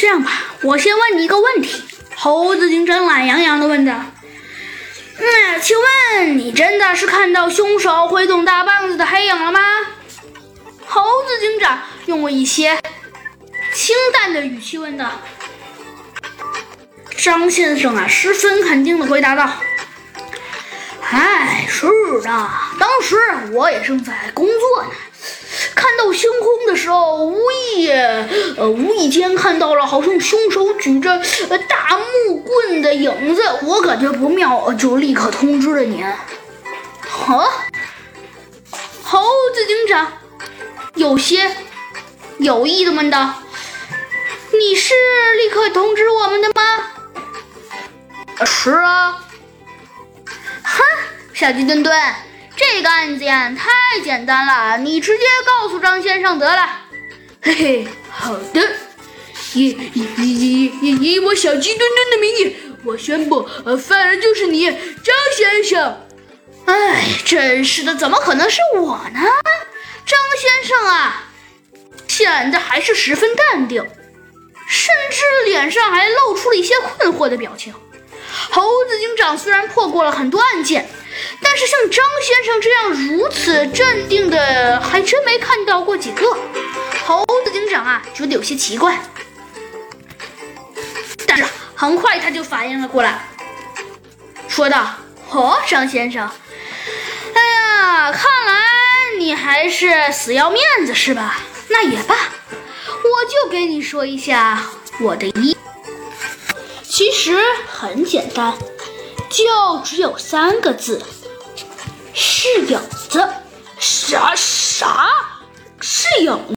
这样吧，我先问你一个问题。猴子警长懒洋洋地问着：“嗯，请问你真的是看到凶手挥动大棒子的黑影了吗？”猴子警长用了一些清淡的语气问道。张先生啊，十分肯定地回答道：“哎，是的，当时我也正在工作呢。”看到星空的时候，无意呃无意间看到了好像凶手举着大木棍的影子，我感觉不妙，就立刻通知了你。啊，猴子警长有些有意的问道：“你是立刻通知我们的吗？”“是啊。”“哼，小鸡墩墩。”这个案件太简单了，你直接告诉张先生得了。嘿嘿，好的。以以以以以我小鸡墩墩的名义，我宣布，呃，犯人就是你，张先生。哎，真是的，怎么可能是我呢？张先生啊，显得还是十分淡定，甚至脸上还露出了一些困惑的表情。猴子警长虽然破过了很多案件。但是像张先生这样如此镇定的，还真没看到过几个。猴子警长啊，觉得有些奇怪。但是很快他就反应了过来，说道：“哦，张先生，哎呀，看来你还是死要面子是吧？那也罢，我就给你说一下我的一，其实很简单。”就只有三个字，是影子。